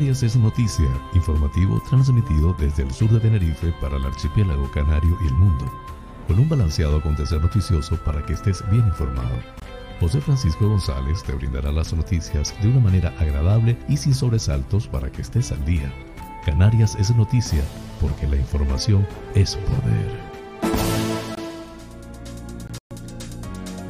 Canarias es noticia, informativo transmitido desde el sur de Tenerife para el archipiélago canario y el mundo, con un balanceado acontecer noticioso para que estés bien informado. José Francisco González te brindará las noticias de una manera agradable y sin sobresaltos para que estés al día. Canarias es noticia porque la información es poder.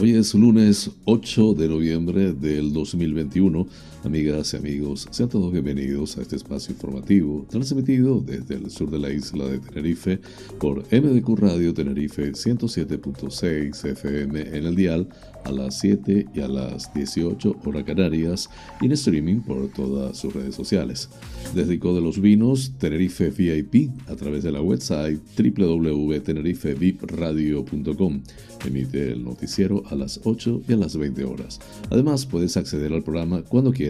Hoy es lunes 8 de noviembre del 2021. Amigas y amigos, sean todos bienvenidos a este espacio informativo transmitido desde el sur de la isla de Tenerife por MDQ Radio Tenerife 107.6 FM en el dial a las 7 y a las 18 horas canarias y en streaming por todas sus redes sociales. Desde de los Vinos, Tenerife VIP a través de la website www.tenerifevipradio.com. Emite el noticiero a las 8 y a las 20 horas. Además, puedes acceder al programa cuando quieras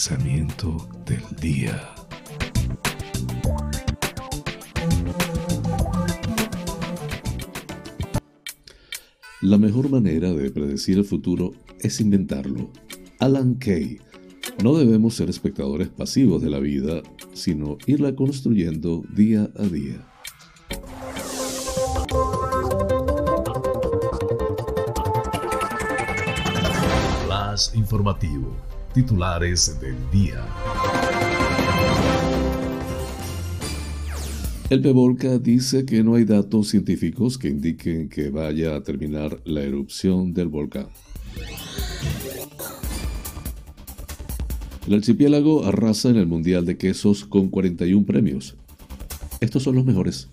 Pensamiento del día. La mejor manera de predecir el futuro es inventarlo. Alan Kay. No debemos ser espectadores pasivos de la vida, sino irla construyendo día a día. Las informativo titulares del día. El PEVOLCA dice que no hay datos científicos que indiquen que vaya a terminar la erupción del volcán. El archipiélago arrasa en el Mundial de Quesos con 41 premios. Estos son los mejores.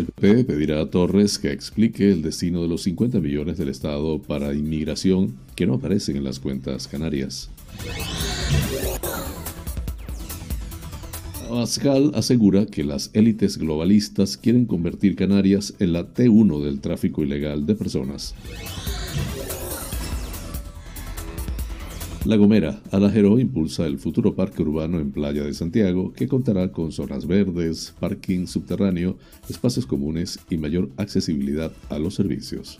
El PP pedirá a Torres que explique el destino de los 50 millones del Estado para inmigración que no aparecen en las cuentas canarias. Abascal asegura que las élites globalistas quieren convertir Canarias en la T1 del tráfico ilegal de personas. La Gomera, Alajero impulsa el futuro parque urbano en Playa de Santiago, que contará con zonas verdes, parking subterráneo, espacios comunes y mayor accesibilidad a los servicios.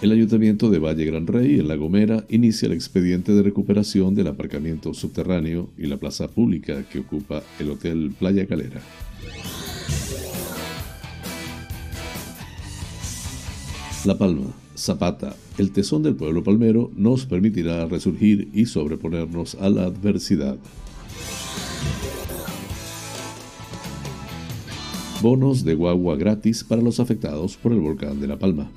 El Ayuntamiento de Valle Gran Rey, en La Gomera, inicia el expediente de recuperación del aparcamiento subterráneo y la plaza pública que ocupa el Hotel Playa Calera. La Palma, Zapata, el tesón del pueblo palmero, nos permitirá resurgir y sobreponernos a la adversidad. Bonos de guagua gratis para los afectados por el volcán de La Palma.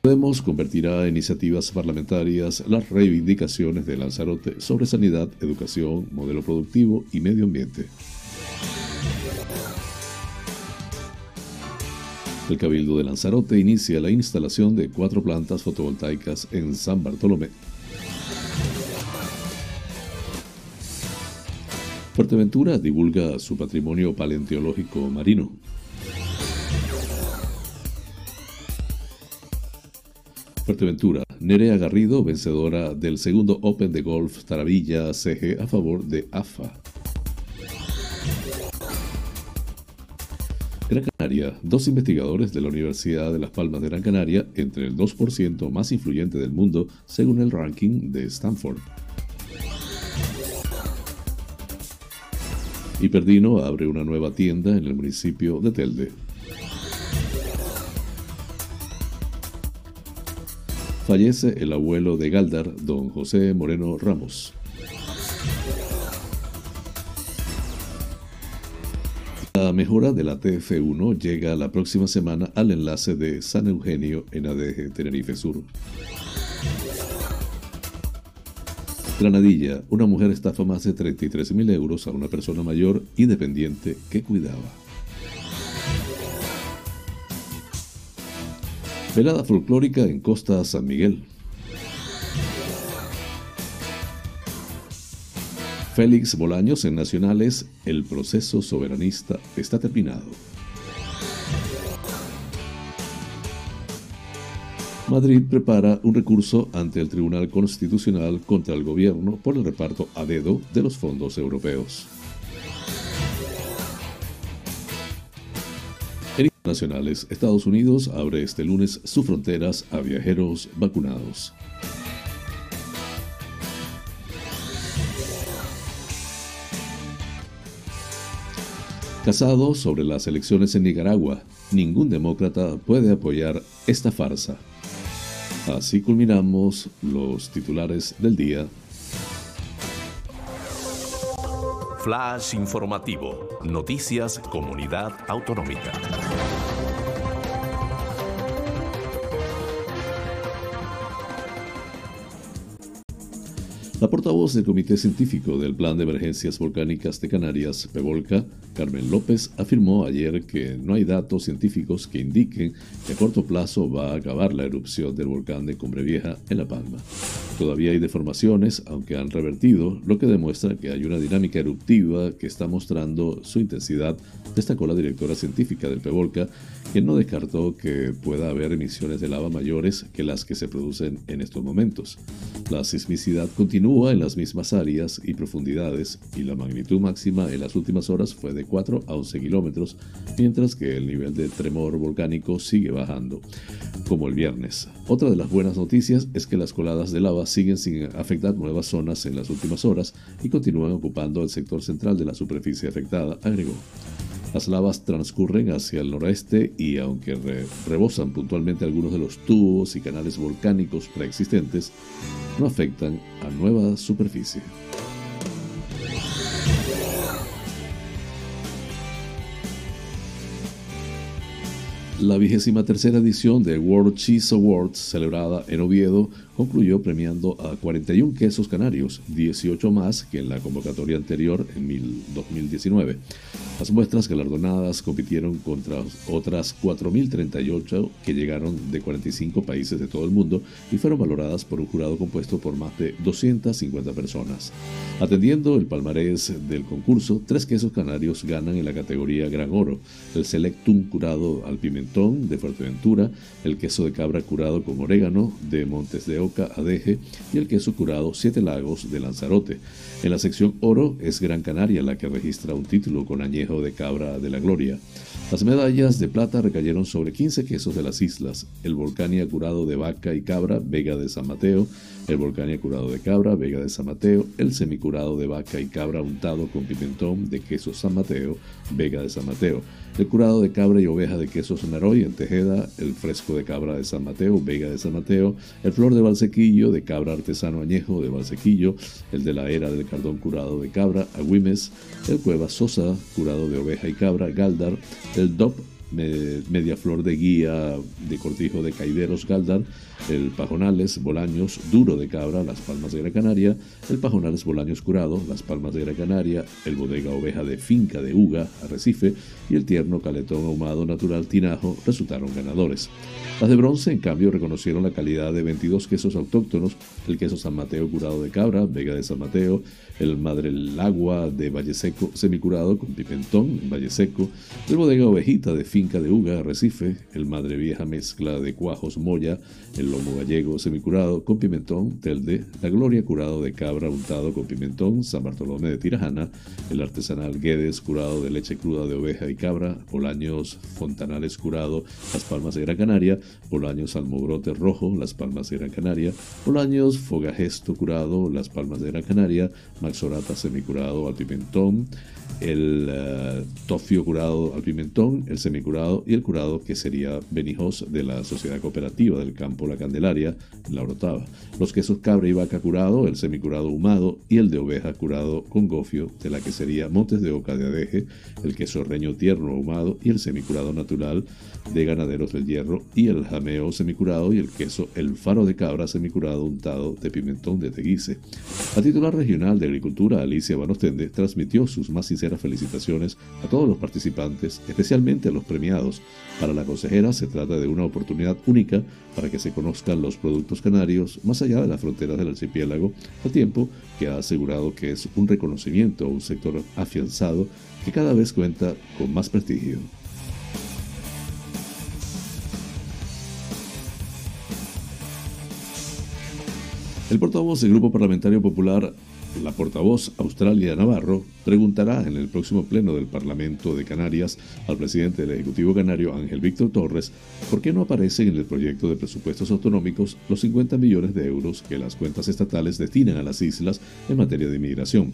Podemos convertirá a iniciativas parlamentarias las reivindicaciones de Lanzarote sobre sanidad, educación, modelo productivo y medio ambiente. El Cabildo de Lanzarote inicia la instalación de cuatro plantas fotovoltaicas en San Bartolomé. Fuerteventura divulga su patrimonio paleontológico marino. Fuerteventura, Nerea Garrido, vencedora del segundo Open de Golf Taravilla CG a favor de AFA. Gran Canaria, dos investigadores de la Universidad de Las Palmas de Gran Canaria, entre el 2% más influyente del mundo según el ranking de Stanford. Hiperdino abre una nueva tienda en el municipio de Telde. Fallece el abuelo de Galdar, don José Moreno Ramos. La mejora de la TF1 llega la próxima semana al enlace de San Eugenio en ADG Tenerife Sur. Granadilla, una mujer estafa más de 33 mil euros a una persona mayor y dependiente que cuidaba. Velada folclórica en Costa San Miguel. Félix Bolaños en Nacionales, el proceso soberanista está terminado. Madrid prepara un recurso ante el Tribunal Constitucional contra el gobierno por el reparto a dedo de los fondos europeos. En internacionales, Estados Unidos abre este lunes sus fronteras a viajeros vacunados. Casado sobre las elecciones en Nicaragua, ningún demócrata puede apoyar esta farsa. Así culminamos los titulares del día. Flash informativo. Noticias Comunidad Autonómica. La portavoz del Comité Científico del Plan de Emergencias Volcánicas de Canarias, PEVOLCA, Carmen López, afirmó ayer que no hay datos científicos que indiquen que a corto plazo va a acabar la erupción del volcán de Vieja en La Palma. Todavía hay deformaciones, aunque han revertido, lo que demuestra que hay una dinámica eruptiva que está mostrando su intensidad, destacó la directora científica del PEVOLCA, no descartó que pueda haber emisiones de lava mayores que las que se producen en estos momentos. La sismicidad continúa en las mismas áreas y profundidades y la magnitud máxima en las últimas horas fue de 4 a 11 kilómetros, mientras que el nivel de tremor volcánico sigue bajando, como el viernes. Otra de las buenas noticias es que las coladas de lava siguen sin afectar nuevas zonas en las últimas horas y continúan ocupando el sector central de la superficie afectada, agregó. Las lavas transcurren hacia el noroeste y aunque rebosan puntualmente algunos de los tubos y canales volcánicos preexistentes, no afectan a nueva superficie. La vigésima tercera edición de World Cheese Awards, celebrada en Oviedo, concluyó premiando a 41 quesos canarios, 18 más que en la convocatoria anterior en 2019. Las muestras galardonadas compitieron contra otras 4.038 que llegaron de 45 países de todo el mundo y fueron valoradas por un jurado compuesto por más de 250 personas. Atendiendo el palmarés del concurso, tres quesos canarios ganan en la categoría Gran Oro, el Selectum curado al pimentón de Fuerteventura, el queso de cabra curado con orégano de Montes de Oca Adeje y el queso curado Siete Lagos de Lanzarote. En la sección Oro es Gran Canaria la que registra un título con añejo de cabra de la gloria. Las medallas de plata recayeron sobre 15 quesos de las islas, el Volcania curado de vaca y cabra, Vega de San Mateo, el Volcania curado de cabra, Vega de San Mateo, el semicurado de vaca y cabra untado con pimentón de queso San Mateo, Vega de San Mateo, el curado de cabra y oveja de queso Sonaroy en Tejeda, el fresco de cabra de San Mateo, Vega de San Mateo, el flor de Valsequillo de cabra artesano añejo de Valsequillo, el de la era del cardón curado de cabra, Agüimes, el cueva Sosa curado de oveja y cabra, Galdar, el DOP media flor de guía de cortijo de Caideros Galdar, el pajonales Bolaños duro de cabra, las palmas de Gran Canaria, el pajonales Bolaños curado, las palmas de Gran Canaria, el bodega oveja de finca de Uga, Arrecife. Y el tierno caletón ahumado natural Tinajo resultaron ganadores. Las de bronce, en cambio, reconocieron la calidad de 22 quesos autóctonos, el queso San Mateo curado de cabra, Vega de San Mateo, el Madre Agua de Valle Seco semicurado con pimentón en Valle Seco, el bodega ovejita de finca de Uga, Recife, el Madre Vieja mezcla de cuajos Moya, el lomo gallego semicurado con pimentón, Telde, la Gloria curado de cabra untado con pimentón, San Bartolomé de Tirajana, el artesanal Guedes curado de leche cruda de oveja y cabra, Bolaños Fontanales curado, Las Palmas de Gran Canaria, Bolaños Almogrote Rojo, Las Palmas de Gran Canaria, Bolaños Fogagesto curado, Las Palmas de Gran Canaria, Maxorata semicurado al pimentón, el uh, tofio curado al pimentón, el semicurado y el curado que sería Benijos de la Sociedad Cooperativa del Campo La Candelaria, la Orotava. Los quesos cabra y vaca curado, el semicurado humado y el de oveja curado con gofio de la que sería Montes de Oca de Adeje, el queso reño tierno ahumado y el semicurado natural de Ganaderos del Hierro y el jameo semicurado y el queso El Faro de Cabra semicurado untado de pimentón de Teguise. La titular regional de Agricultura, Alicia Banostende, transmitió sus más sinceras felicitaciones a todos los participantes, especialmente a los premiados. Para la consejera se trata de una oportunidad única para que se conozcan los productos canarios más allá de las fronteras del archipiélago, al tiempo que ha asegurado que es un reconocimiento a un sector afianzado que cada vez cuenta con más prestigio. El portavoz del Grupo Parlamentario Popular, la portavoz Australia Navarro, preguntará en el próximo pleno del Parlamento de Canarias al presidente del Ejecutivo Canario, Ángel Víctor Torres, por qué no aparecen en el proyecto de presupuestos autonómicos los 50 millones de euros que las cuentas estatales destinan a las islas en materia de inmigración.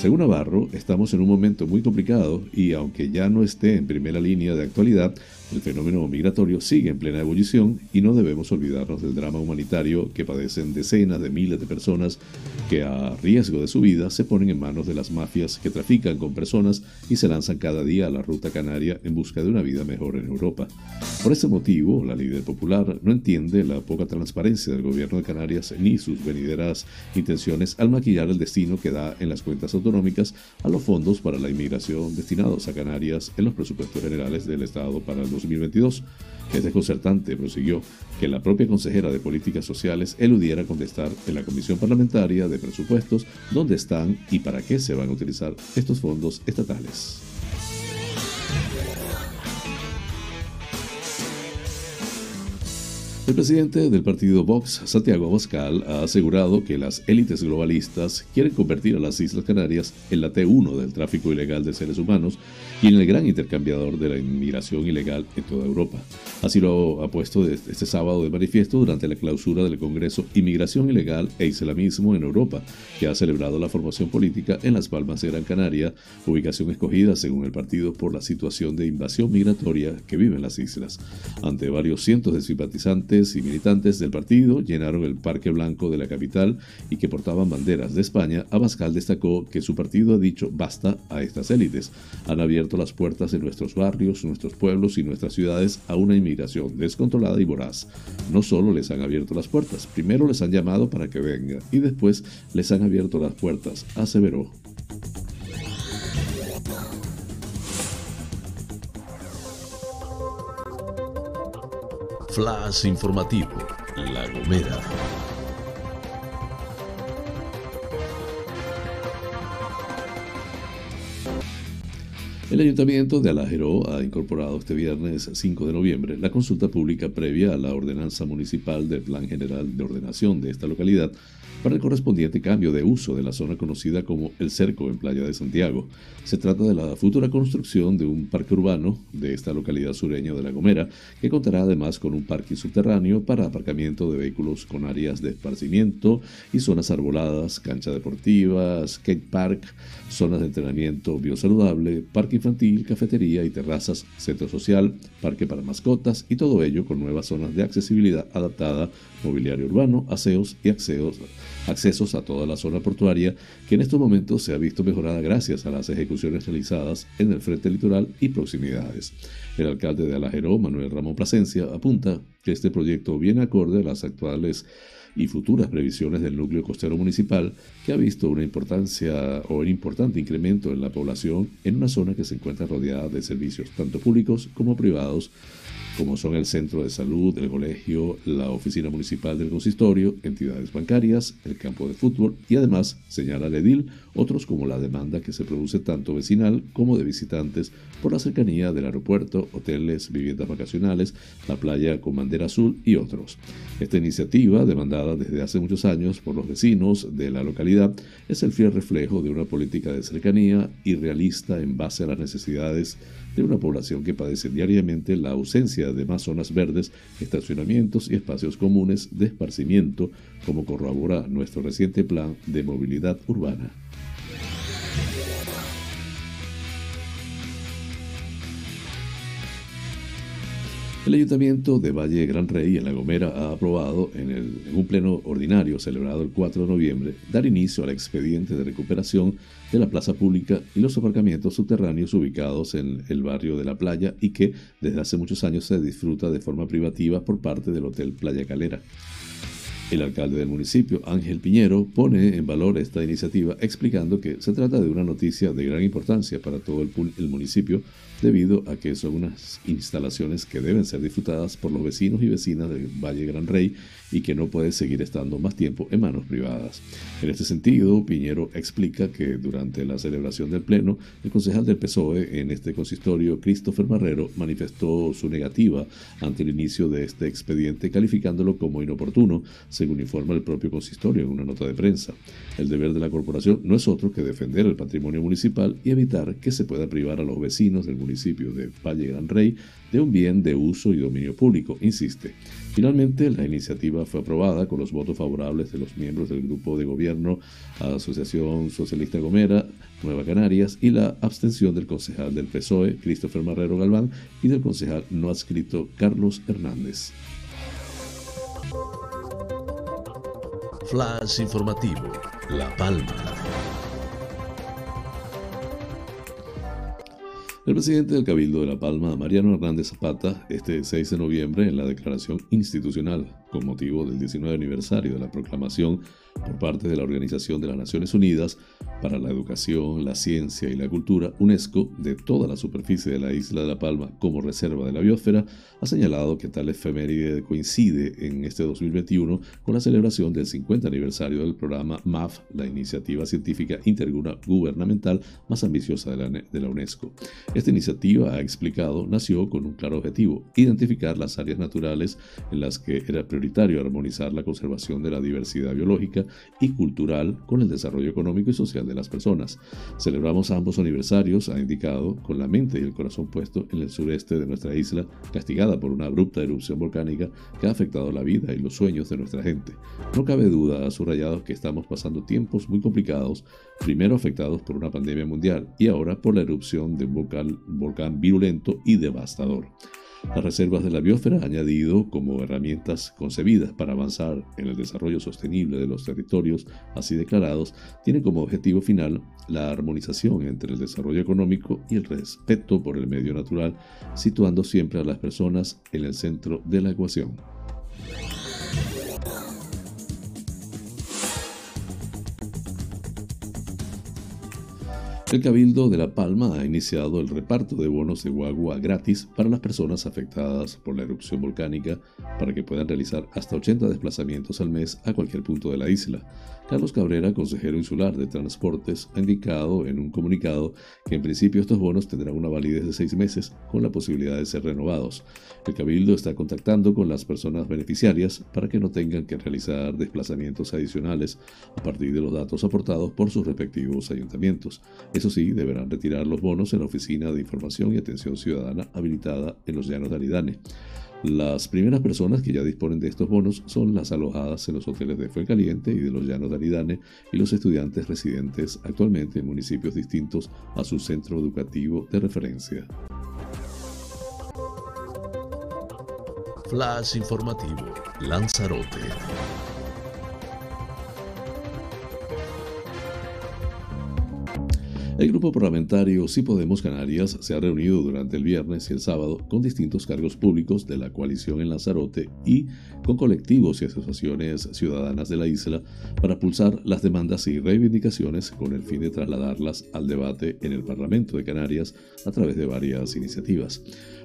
Según Navarro, estamos en un momento muy complicado y aunque ya no esté en primera línea de actualidad, el fenómeno migratorio sigue en plena ebullición y no debemos olvidarnos del drama humanitario que padecen decenas de miles de personas que a riesgo de su vida se ponen en manos de las mafias que trafican con personas y se lanzan cada día a la ruta canaria en busca de una vida mejor en Europa. Por ese motivo, la líder popular no entiende la poca transparencia del gobierno de Canarias ni sus venideras intenciones al maquillar el destino que da en las cuentas autonómicas a los fondos para la inmigración destinados a Canarias en los presupuestos generales del Estado para el 2022. Es desconcertante, prosiguió, que la propia consejera de Políticas Sociales eludiera contestar en la Comisión Parlamentaria de Presupuestos dónde están y para qué se van a utilizar estos fondos estatales. El presidente del partido Vox, Santiago Abascal, ha asegurado que las élites globalistas quieren convertir a las Islas Canarias en la T1 del tráfico ilegal de seres humanos y en el gran intercambiador de la inmigración ilegal en toda Europa. Así lo ha puesto este sábado de manifiesto durante la clausura del Congreso Inmigración Ilegal e Islamismo en Europa, que ha celebrado la formación política en Las Palmas de Gran Canaria, ubicación escogida según el partido por la situación de invasión migratoria que viven las islas. Ante varios cientos de simpatizantes, y militantes del partido llenaron el Parque Blanco de la capital y que portaban banderas de España, Abascal destacó que su partido ha dicho basta a estas élites. Han abierto las puertas de nuestros barrios, nuestros pueblos y nuestras ciudades a una inmigración descontrolada y voraz. No solo les han abierto las puertas, primero les han llamado para que venga y después les han abierto las puertas, aseveró. Flash informativo, La Gomera. El Ayuntamiento de Alajero ha incorporado este viernes 5 de noviembre la consulta pública previa a la ordenanza municipal del Plan General de Ordenación de esta localidad para el correspondiente cambio de uso de la zona conocida como El Cerco en Playa de Santiago. Se trata de la futura construcción de un parque urbano de esta localidad sureña de La Gomera, que contará además con un parque subterráneo para aparcamiento de vehículos con áreas de esparcimiento y zonas arboladas, cancha deportiva, skate park, zonas de entrenamiento biosaludable, parque infantil, cafetería y terrazas, centro social, parque para mascotas y todo ello con nuevas zonas de accesibilidad adaptada, mobiliario urbano, aseos y accesos accesos a toda la zona portuaria que en estos momentos se ha visto mejorada gracias a las ejecuciones realizadas en el frente litoral y proximidades. El alcalde de Alajero, Manuel Ramón Plasencia, apunta que este proyecto viene acorde a las actuales y futuras previsiones del núcleo costero municipal, que ha visto un importante incremento en la población en una zona que se encuentra rodeada de servicios tanto públicos como privados como son el centro de salud, el colegio, la oficina municipal del consistorio, entidades bancarias, el campo de fútbol y además, señala el edil, otros como la demanda que se produce tanto vecinal como de visitantes por la cercanía del aeropuerto, hoteles, viviendas vacacionales, la playa con bandera azul y otros. Esta iniciativa, demandada desde hace muchos años por los vecinos de la localidad, es el fiel reflejo de una política de cercanía y realista en base a las necesidades de una población que padece diariamente la ausencia de más zonas verdes, estacionamientos y espacios comunes de esparcimiento, como corrobora nuestro reciente plan de movilidad urbana. El Ayuntamiento de Valle Gran Rey en La Gomera ha aprobado en, en, un pleno ordinario celebrado el 4 de noviembre dar inicio al expediente de recuperación de la plaza pública y los aparcamientos subterráneos ubicados en el barrio de la playa y que desde hace muchos años se disfruta de forma privativa por parte del Hotel Playa Calera. El alcalde del municipio, Ángel Piñero, pone en valor esta iniciativa explicando que se trata de una noticia de gran importancia para todo el, municipio debido a que son unas instalaciones que deben ser disfrutadas por los vecinos y vecinas del Valle Gran Rey y que no puede seguir estando más tiempo en manos privadas. En este sentido, Piñero explica que durante la celebración del Pleno, el concejal del PSOE en este consistorio, Christopher Marrero, manifestó su negativa ante el inicio de este expediente, calificándolo como inoportuno, según informa el propio consistorio en una nota de prensa. El deber de la corporación no es otro que defender el patrimonio municipal y evitar que se pueda privar a los vecinos del municipio de Valle Gran Rey de un bien de uso y dominio público, insiste. Finalmente, la iniciativa fue aprobada con los votos favorables de los miembros del grupo de gobierno Asociación Socialista Gomera, Nueva Canarias, y la abstención del concejal del PSOE, Christopher Marrero Galván, y del concejal no adscrito, Carlos Hernández. Flash informativo, La Palma. El presidente del Cabildo de La Palma, Mariano Hernández Zapata, este 6 de noviembre, en la declaración institucional con motivo del 19 aniversario de la proclamación por parte de la Organización de las Naciones Unidas para la Educación, la Ciencia y la Cultura, UNESCO, de toda la superficie de la isla de La Palma como reserva de la biosfera, ha señalado que tal efeméride coincide en este 2021 con la celebración del 50 aniversario del programa MAF, la iniciativa científica intergubernamental más ambiciosa de la, de la UNESCO. Esta iniciativa, ha explicado, nació con un claro objetivo, identificar las áreas naturales en las que era prioritario armonizar la conservación de la diversidad biológica y cultural con el desarrollo económico y social de las personas. Celebramos ambos aniversarios, ha indicado, con la mente y el corazón puesto en el sureste de nuestra isla, castigada por una abrupta erupción volcánica que ha afectado la vida y los sueños de nuestra gente. No cabe duda, ha subrayado, que estamos pasando tiempos muy complicados, primero afectados por una pandemia mundial y ahora por la erupción de un volcán, volcán virulento y devastador. Las reservas de la biosfera, añadido como herramientas concebidas para avanzar en el desarrollo sostenible de los territorios así declarados, tienen como objetivo final la armonización entre el desarrollo económico y el respeto por el medio natural, situando siempre a las personas en el centro de la ecuación. El Cabildo de La Palma ha iniciado el reparto de bonos de guagua gratis para las personas afectadas por la erupción volcánica para que puedan realizar hasta 80 desplazamientos al mes a cualquier punto de la isla. Carlos Cabrera, consejero insular de Transportes, ha indicado en un comunicado que en principio estos bonos tendrán una validez de seis meses con la posibilidad de ser renovados. El Cabildo está contactando con las personas beneficiarias para que no tengan que realizar desplazamientos adicionales a partir de los datos aportados por sus respectivos ayuntamientos. Eso sí, deberán retirar los bonos en la Oficina de Información y Atención Ciudadana habilitada en los Llanos de Aridane. Las primeras personas que ya disponen de estos bonos son las alojadas en los hoteles de Fuencaliente y de los Llanos de Aridane y los estudiantes residentes actualmente en municipios distintos a su centro educativo de referencia. Flash informativo, Lanzarote. El grupo parlamentario Si Podemos Canarias se ha reunido durante el viernes y el sábado con distintos cargos públicos de la coalición en Lanzarote y con colectivos y asociaciones ciudadanas de la isla para pulsar las demandas y reivindicaciones con el fin de trasladarlas al debate en el Parlamento de Canarias a través de varias iniciativas.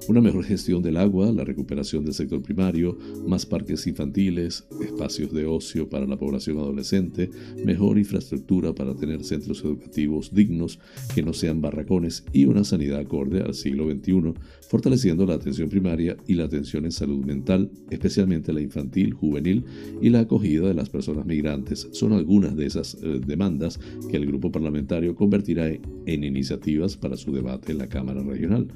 Una mejor gestión del agua, la recuperación del sector primario, más parques infantiles, espacios de ocio para la población adolescente, mejor infraestructura para tener centros educativos dignos que no sean barracones y una sanidad acorde al siglo XXI, fortaleciendo la atención primaria y la atención en salud mental, especialmente la infantil, juvenil y la acogida de las personas migrantes, son algunas de esas eh, demandas que el grupo parlamentario convertirá en iniciativas para su debate en la Cámara Regional.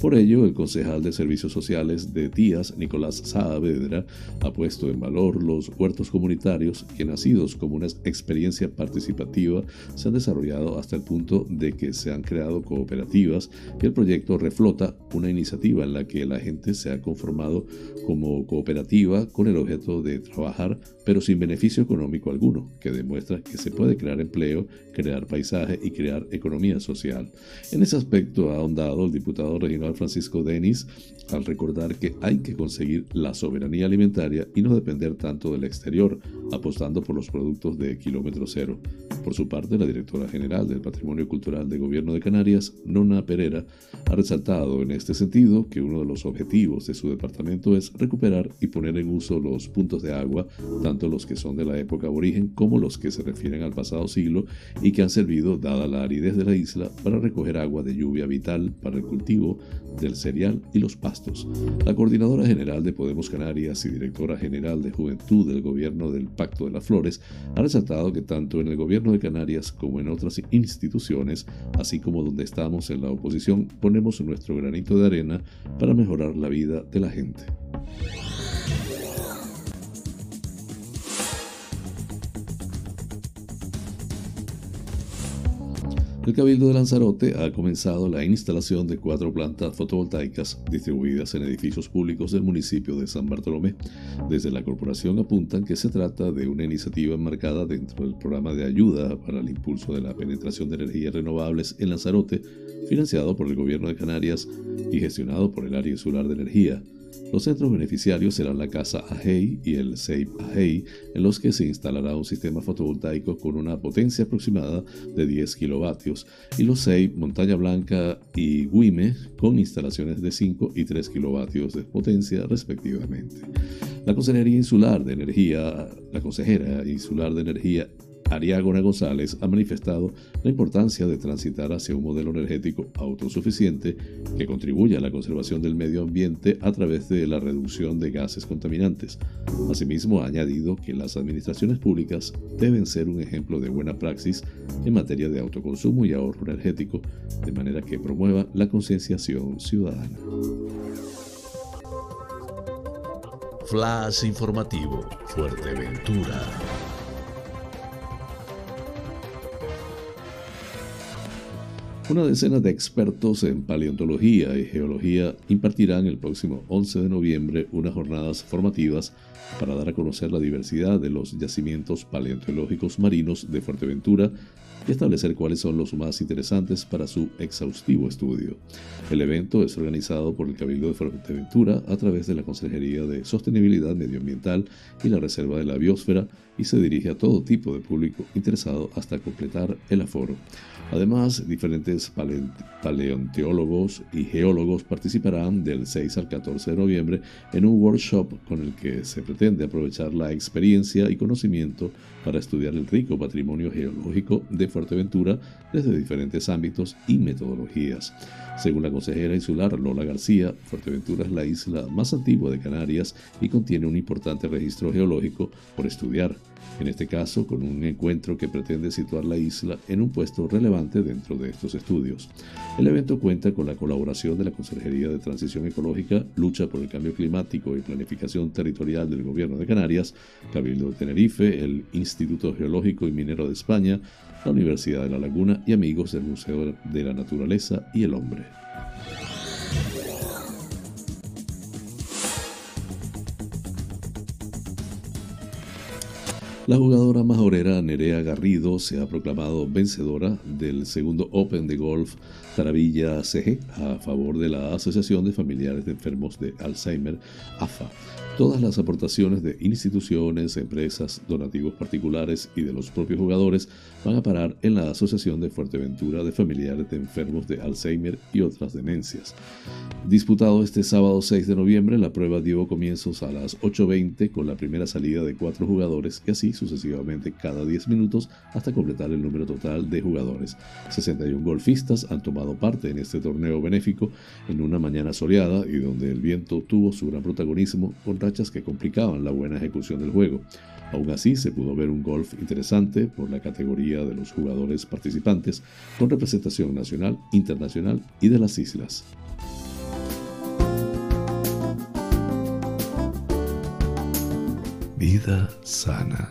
Por ello, el concejal de Servicios Sociales de Tías, Nicolás Saavedra, ha puesto en valor los huertos comunitarios que, nacidos como una experiencia participativa, se han desarrollado hasta el punto de que se han creado cooperativas y el proyecto reflota una iniciativa en la que la gente se ha conformado como cooperativa con el objeto de trabajar pero sin beneficio económico alguno, que demuestra que se puede crear empleo, crear paisaje y crear economía social. En ese aspecto ha ahondado el diputado regional Francisco Denis al recordar que hay que conseguir la soberanía alimentaria y no depender tanto del exterior, apostando por los productos de kilómetro cero. Por su parte, la directora general del Patrimonio Cultural de Gobierno de Canarias, Nona Pereira, ha resaltado en este sentido que uno de los objetivos de su departamento es recuperar y poner en uso los puntos de agua, tanto los que son de la época aborigen como los que se refieren al pasado siglo y que han servido, dada la aridez de la isla, para recoger agua de lluvia vital para el cultivo del cereal y los pastos. La coordinadora general de Podemos Canarias y directora general de Juventud del Gobierno del Pacto de las Flores ha resaltado que tanto en el Gobierno de Canarias como en otras instituciones, así como donde estamos en la oposición, ponemos nuestro granito de arena para mejorar la vida de la gente. El Cabildo de Lanzarote ha comenzado la instalación de cuatro plantas fotovoltaicas distribuidas en edificios públicos del municipio de San Bartolomé. Desde la corporación apuntan que se trata de una iniciativa enmarcada dentro del programa de ayuda para el impulso de la penetración de energías renovables en Lanzarote, financiado por el Gobierno de Canarias y gestionado por el Área Insular de Energía. Los centros beneficiarios serán la Casa Ajei y el SEIP Ajei, en los que se instalará un sistema fotovoltaico con una potencia aproximada de 10 kilovatios, y los SEIP Montaña Blanca y Guime, con instalaciones de 5 y 3 kilovatios de potencia respectivamente. La Consejería Insular de Energía, la Consejera Insular de Energía Ariágona González ha manifestado la importancia de transitar hacia un modelo energético autosuficiente que contribuya a la conservación del medio ambiente a través de la reducción de gases contaminantes. Asimismo, ha añadido que las administraciones públicas deben ser un ejemplo de buena praxis en materia de autoconsumo y ahorro energético, de manera que promueva la concienciación ciudadana. Flash informativo, Fuerteventura. Una decena de expertos en paleontología y geología impartirán el próximo 11 de noviembre unas jornadas formativas para dar a conocer la diversidad de los yacimientos paleontológicos marinos de Fuerteventura y establecer cuáles son los más interesantes para su exhaustivo estudio. El evento es organizado por el Cabildo de Fuerteventura a través de la Consejería de Sostenibilidad Medioambiental y la Reserva de la Biosfera y se dirige a todo tipo de público interesado hasta completar el aforo. Además, diferentes paleontólogos y geólogos participarán del 6 al 14 de noviembre en un workshop con el que se pretende aprovechar la experiencia y conocimiento para estudiar el rico patrimonio geológico de Fuerteventura desde diferentes ámbitos y metodologías. Según la consejera insular Lola García, Fuerteventura es la isla más antigua de Canarias y contiene un importante registro geológico por estudiar en este caso con un encuentro que pretende situar la isla en un puesto relevante dentro de estos estudios. El evento cuenta con la colaboración de la Consejería de Transición Ecológica, Lucha por el Cambio Climático y Planificación Territorial del Gobierno de Canarias, Cabildo de Tenerife, el Instituto Geológico y Minero de España, la Universidad de La Laguna y amigos del Museo de la Naturaleza y el Hombre. La jugadora majorera Nerea Garrido se ha proclamado vencedora del segundo Open de Golf Taravilla CG a favor de la Asociación de Familiares de Enfermos de Alzheimer, AFA, Todas las aportaciones de instituciones, empresas, donativos particulares y de los propios jugadores van a parar en la Asociación de Fuerteventura de Familiares de Enfermos de Alzheimer y otras demencias. Disputado este sábado 6 de noviembre, la prueba dio comienzos a las 8.20 con la primera salida de cuatro jugadores y así sucesivamente cada 10 minutos hasta completar el número total de jugadores. 61 golfistas han tomado parte en este torneo benéfico en una mañana soleada y donde el viento tuvo su gran protagonismo con que complicaban la buena ejecución del juego. Aún así, se pudo ver un golf interesante por la categoría de los jugadores participantes, con representación nacional, internacional y de las islas. Vida sana.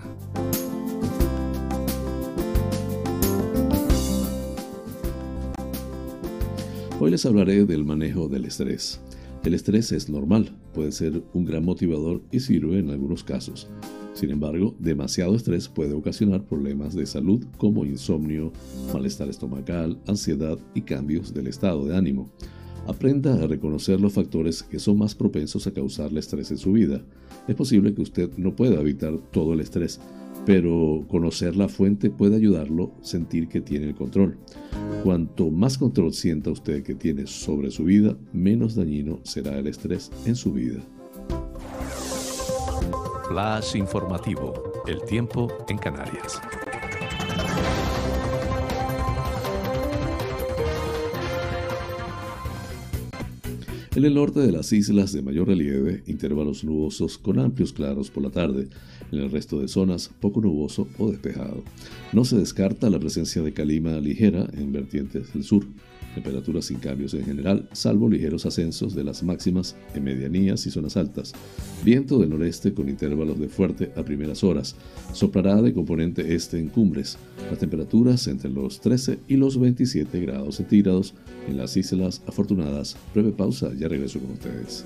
Hoy les hablaré del manejo del estrés. El estrés es normal, puede ser un gran motivador y sirve en algunos casos. Sin embargo, demasiado estrés puede ocasionar problemas de salud como insomnio, malestar estomacal, ansiedad y cambios del estado de ánimo. Aprenda a reconocer los factores que son más propensos a causarle estrés en su vida. Es posible que usted no pueda evitar todo el estrés, pero conocer la fuente puede ayudarlo a sentir que tiene el control. Cuanto más control sienta usted que tiene sobre su vida, menos dañino será el estrés en su vida. Flash informativo, el tiempo en Canarias. En el norte de las islas de mayor relieve, intervalos nubosos con amplios claros por la tarde. En el resto de zonas, poco nuboso o despejado. No se descarta la presencia de calima ligera en vertientes del sur. Temperaturas sin cambios en general, salvo ligeros ascensos de las máximas en medianías y zonas altas. Viento del noreste con intervalos de fuerte a primeras horas. Soplará de componente este en cumbres. Las temperaturas entre los 13 y los 27 grados centígrados en las Islas Afortunadas. Breve pausa, ya regreso con ustedes.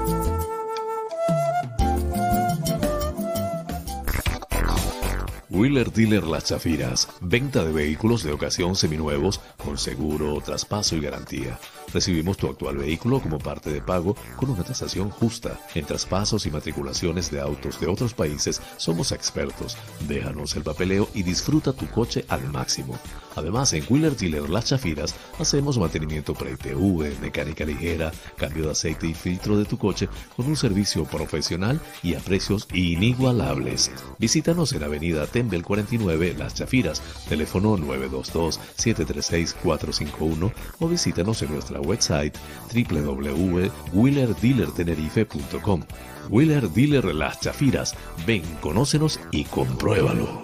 Wheeler Dealer Las Chafiras. Venta de vehículos de ocasión seminuevos con seguro, traspaso y garantía. Recibimos tu actual vehículo como parte de pago con una tasación justa. En traspasos y matriculaciones de autos de otros países somos expertos. Déjanos el papeleo y disfruta tu coche al máximo. Además, en Wheeler Dealer Las Chafiras hacemos mantenimiento pre-TV, mecánica ligera, cambio de aceite y filtro de tu coche con un servicio profesional y a precios inigualables. Visítanos en Avenida Tembel 49 Las Chafiras, teléfono 922-736-451 o visítanos en nuestra website www.wheelerdealertenerife.com. Wheeler Dealer Las Chafiras. Ven, conócenos y compruébalo.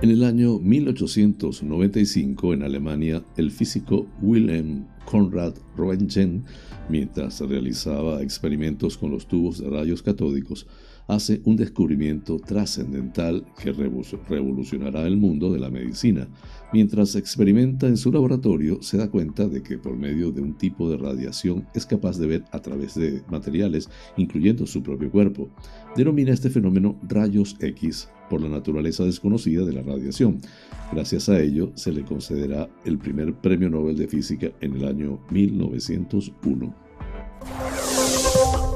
En el año 1895, en Alemania, el físico Wilhelm Conrad Roentgen, mientras realizaba experimentos con los tubos de rayos catódicos, hace un descubrimiento trascendental que revolucionará el mundo de la medicina. Mientras experimenta en su laboratorio, se da cuenta de que por medio de un tipo de radiación es capaz de ver a través de materiales, incluyendo su propio cuerpo. Denomina este fenómeno rayos X por la naturaleza desconocida de la radiación. Gracias a ello, se le concederá el primer premio Nobel de Física en el año 1901.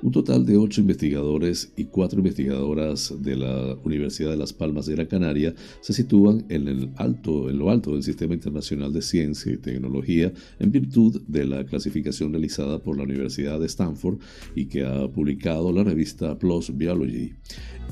Un total de ocho investigadores y cuatro investigadoras de la Universidad de Las Palmas de Gran Canaria se sitúan en, lo alto del Sistema Internacional de Ciencia y Tecnología en virtud de la clasificación realizada por la Universidad de Stanford y que ha publicado la revista PLOS Biology.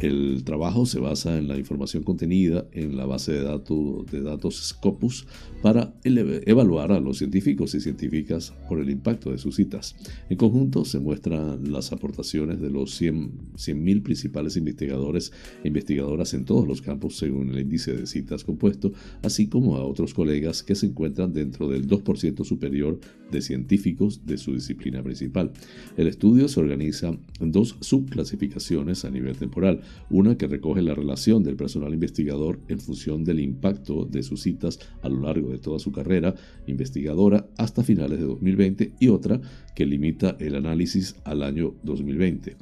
El trabajo se basa en la información contenida en la base de datos, de datos Scopus para evaluar a los científicos y científicas por el impacto de sus citas. En conjunto se muestran las aportaciones de los 100.000 principales investigadores e investigadoras en todos los campos según el índice de citas compuesto, así como a otros colegas que se encuentran dentro del 2% superior de científicos de su disciplina principal. El estudio se organiza en dos subclasificaciones a nivel temporal una que recoge la relación del personal investigador en función del impacto de sus citas a lo largo de toda su carrera investigadora hasta finales de 2020 y otra que limita el análisis al año 2020.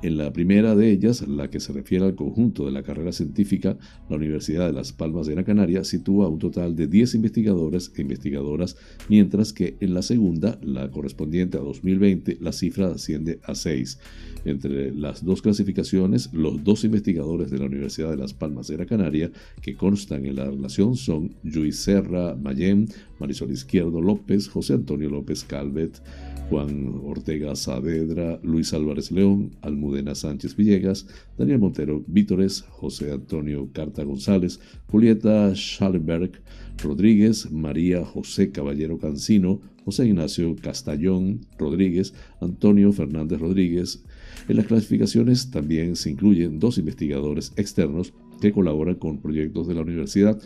En la primera de ellas, la que se refiere al conjunto de la carrera científica, la Universidad de Las Palmas de Gran Canaria sitúa un total de 10 investigadores e investigadoras, mientras que en la segunda, la correspondiente a 2020, la cifra asciende a 6. Entre las dos clasificaciones, los dos investigadores de la Universidad de Las Palmas de Gran Canaria que constan en la relación son Luis Serra Mayem, Marisol Izquierdo López, José Antonio López Calvet, Juan Ortega Saavedra, Luis Álvarez León, Almudena Sánchez Villegas, Daniel Montero Vítores, José Antonio Carta González, Julieta Schallenberg Rodríguez, María José Caballero Cancino, José Ignacio Castellón Rodríguez, Antonio Fernández Rodríguez. En las clasificaciones también se incluyen dos investigadores externos que colaboran con proyectos de la universidad,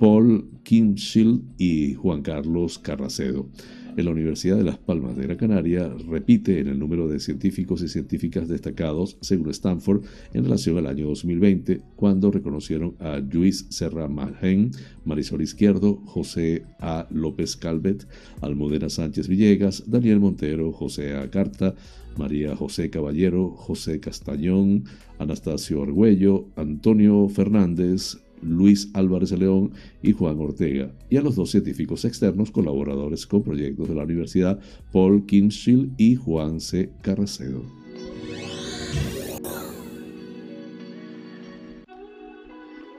Paul Kimschild y Juan Carlos Carracedo en la Universidad de Las Palmas de Gran Canaria repite en el número de científicos y científicas destacados, según Stanford, en relación al año 2020, cuando reconocieron a Luis Serra Majen, Marisol Izquierdo, José A. López Calvet, Almudena Sánchez Villegas, Daniel Montero, José A. Carta, María José Caballero, José Castañón, Anastasio Argüello, Antonio Fernández, Luis Álvarez León y Juan Ortega, y a los dos científicos externos colaboradores con proyectos de la universidad, Paul Kimschild y Juan C. Carracedo.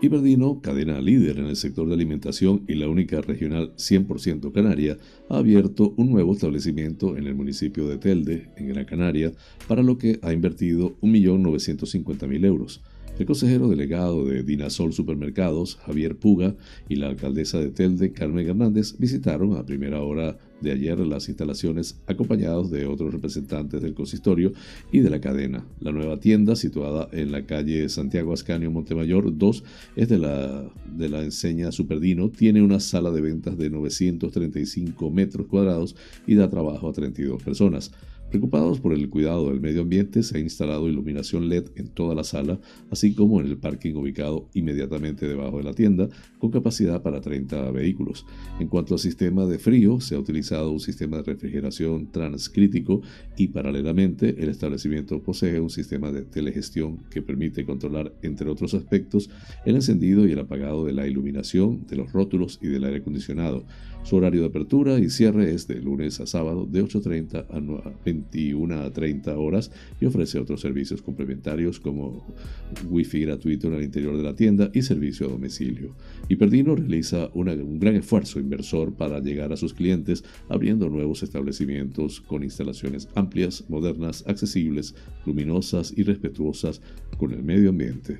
Iberdino, cadena líder en el sector de alimentación y la única regional 100% canaria, ha abierto un nuevo establecimiento en el municipio de Telde, en Gran Canaria, para lo que ha invertido 1.950.000 euros. El consejero delegado de Dinasol Supermercados, Javier Puga, y la alcaldesa de Telde, Carmen Hernández, visitaron a primera hora de ayer las instalaciones acompañados de otros representantes del consistorio y de la cadena. La nueva tienda, situada en la calle Santiago Ascanio Montemayor 2, es de la, de la enseña Superdino, tiene una sala de ventas de 935 metros cuadrados y da trabajo a 32 personas. Preocupados por el cuidado del medio ambiente, se ha instalado iluminación LED en toda la sala, así como en el parking ubicado inmediatamente debajo de la tienda, con capacidad para 30 vehículos. En cuanto al sistema de frío, se ha utilizado un sistema de refrigeración transcrítico y paralelamente el establecimiento posee un sistema de telegestión que permite controlar, entre otros aspectos, el encendido y el apagado de la iluminación, de los rótulos y del aire acondicionado. Su horario de apertura y cierre es de lunes a sábado de 8.30 a 21 a 30 horas y ofrece otros servicios complementarios como wifi gratuito en el interior de la tienda y servicio a domicilio. Hiperdino realiza un gran esfuerzo inversor para llegar a sus clientes abriendo nuevos establecimientos con instalaciones amplias, modernas, accesibles, luminosas y respetuosas con el medio ambiente.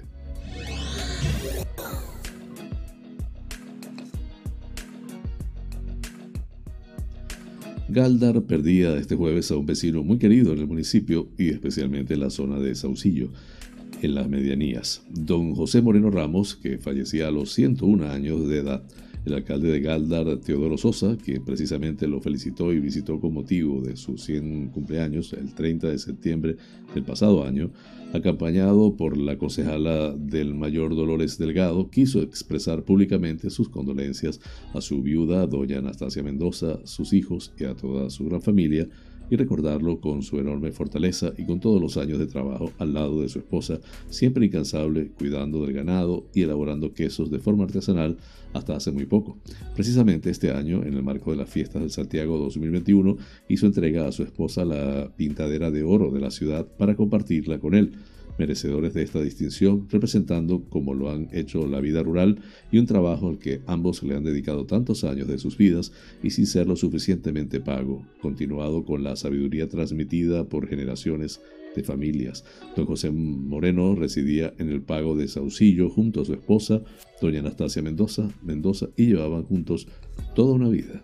Galdar perdía este jueves a un vecino muy querido en el municipio y especialmente en la zona de Saucillo, en las medianías. Don José Moreno Ramos, que fallecía a los 101 años de edad, el alcalde de Galdar, Teodoro Sosa, que precisamente lo felicitó y visitó con motivo de sus 100 cumpleaños el 30 de septiembre del pasado año, acompañado por la concejala del mayor Dolores Delgado, quiso expresar públicamente sus condolencias a su viuda, doña Anastasia Mendoza, sus hijos y a toda su gran familia, y recordarlo con su enorme fortaleza y con todos los años de trabajo al lado de su esposa, siempre incansable, cuidando del ganado y elaborando quesos de forma artesanal hasta hace muy poco. Precisamente este año, en el marco de las fiestas del Santiago 2021, hizo entrega a su esposa la pintadera de oro de la ciudad para compartirla con él merecedores de esta distinción, representando, como lo han hecho la vida rural y un trabajo al que ambos le han dedicado tantos años de sus vidas y sin ser lo suficientemente pago, continuado con la sabiduría transmitida por generaciones de familias. Don José Moreno residía en el pago de Saucillo junto a su esposa, doña Anastasia Mendoza, Mendoza, y llevaban juntos toda una vida.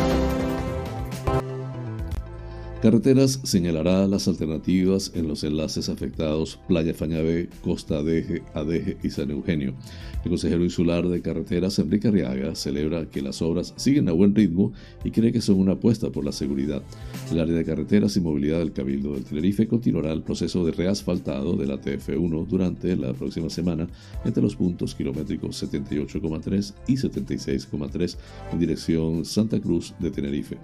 Carreteras señalará las alternativas en los enlaces afectados Playa Fañabé, Costa Adeje, Adeje y San Eugenio. El consejero insular de carreteras, Enrique Arriaga, celebra que las obras siguen a buen ritmo y cree que son una apuesta por la seguridad. El área de carreteras y movilidad del Cabildo del Tenerife continuará el proceso de reasfaltado de la TF1 durante la próxima semana entre los puntos kilométricos 78,3 y 76,3 en dirección Santa Cruz de Tenerife.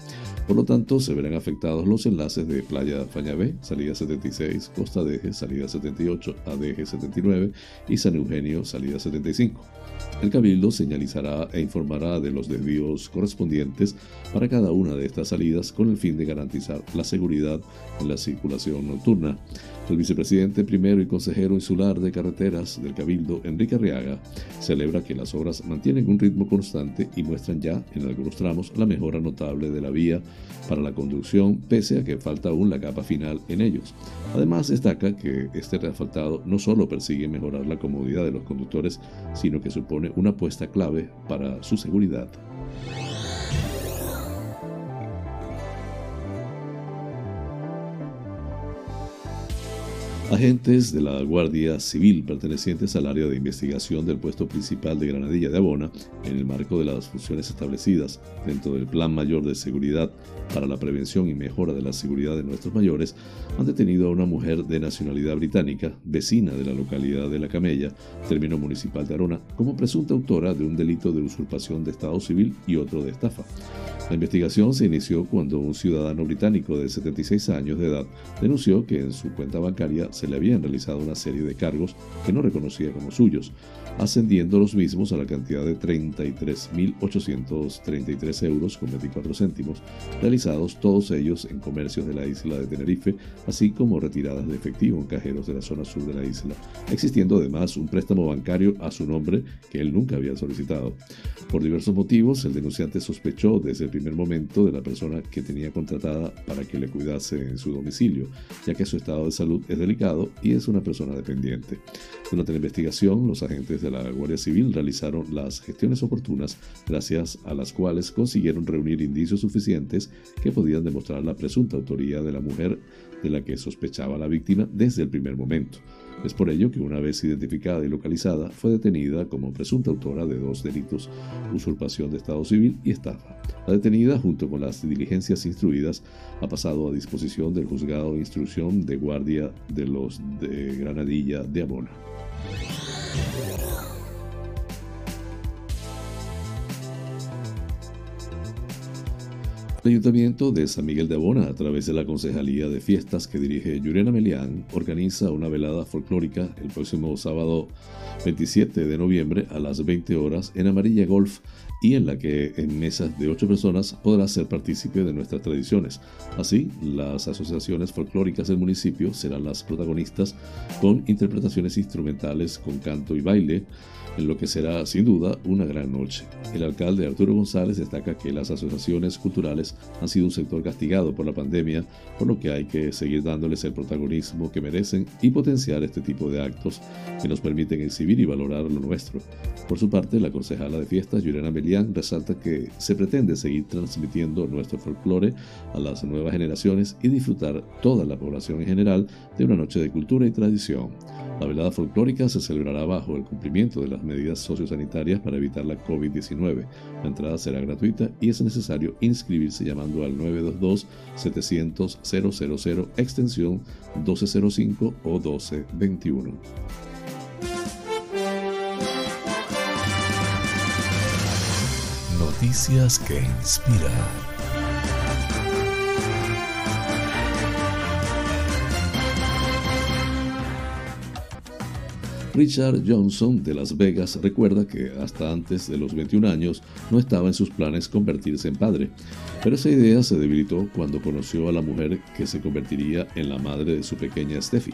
Por lo tanto, se verán afectados los enlaces de Playa Fañabé, salida 76, Costa Deje, salida 78, Adeje 79 y San Eugenio, salida 75. El Cabildo señalizará e informará de los desvíos correspondientes para cada una de estas salidas con el fin de garantizar la seguridad en la circulación nocturna. El vicepresidente primero y consejero insular de carreteras del Cabildo, Enrique Arriaga, celebra que las obras mantienen un ritmo constante y muestran ya en algunos tramos la mejora notable de la vía para la conducción, pese que falta aún la capa final en ellos. Además, destaca que este reasfaltado no solo persigue mejorar la comodidad de los conductores, sino que supone una apuesta clave para su seguridad. Agentes de la Guardia Civil pertenecientes al área de investigación del puesto principal de Granadilla de Abona, en el marco de las funciones establecidas dentro del Plan Mayor de Seguridad para la Prevención y Mejora de la Seguridad de nuestros mayores, han detenido a una mujer de nacionalidad británica, vecina de la localidad de La Camella, término municipal de Arona, como presunta autora de un delito de usurpación de Estado civil y otro de estafa. La investigación se inició cuando un ciudadano británico de 76 años de edad denunció que en su cuenta bancaria se le habían realizado una serie de cargos que no reconocía como suyos, ascendiendo los mismos a la cantidad de 33.833 euros con 24 céntimos, realizados todos ellos en comercios de la isla de Tenerife, así como retiradas de efectivo en cajeros de la zona sur de la isla, existiendo además un préstamo bancario a su nombre que él nunca había solicitado. Por diversos motivos, el denunciante sospechó desde el primer momento de la persona que tenía contratada para que le cuidase en su domicilio, ya que su estado de salud es delicado y es una persona dependiente. Durante la investigación, los agentes de la Guardia Civil realizaron las gestiones oportunas, gracias a las cuales consiguieron reunir indicios suficientes que podían demostrar la presunta autoría de la mujer de la que sospechaba la víctima desde el primer momento. Es por ello que una vez identificada y localizada, fue detenida como presunta autora de dos delitos, usurpación de Estado civil y estafa. La detenida, junto con las diligencias instruidas, ha pasado a disposición del juzgado de instrucción de guardia de los de Granadilla de Abona. Ayuntamiento de San Miguel de Abona, a través de la Concejalía de Fiestas que dirige Yurena Melián, organiza una velada folclórica el próximo sábado 27 de noviembre a las 20 horas en Amarilla Golf y en la que en mesas de ocho personas podrá ser partícipe de nuestras tradiciones. Así, las asociaciones folclóricas del municipio serán las protagonistas con interpretaciones instrumentales con canto y baile, en lo que será sin duda una gran noche. El alcalde Arturo González destaca que las asociaciones culturales han sido un sector castigado por la pandemia, por lo que hay que seguir dándoles el protagonismo que merecen y potenciar este tipo de actos que nos permiten exhibir y valorar lo nuestro. Por su parte, la concejala de fiestas, Juliana Melián, resalta que se pretende seguir transmitiendo nuestro folclore a las nuevas generaciones y disfrutar toda la población en general de una noche de cultura y tradición. La velada folclórica se celebrará bajo el cumplimiento de las medidas sociosanitarias para evitar la COVID-19. La entrada será gratuita y es necesario inscribirse llamando al 922-700-000 extensión 1205 o 1221. Noticias que inspiran. Richard Johnson de Las Vegas recuerda que hasta antes de los 21 años no estaba en sus planes convertirse en padre, pero esa idea se debilitó cuando conoció a la mujer que se convertiría en la madre de su pequeña Steffi.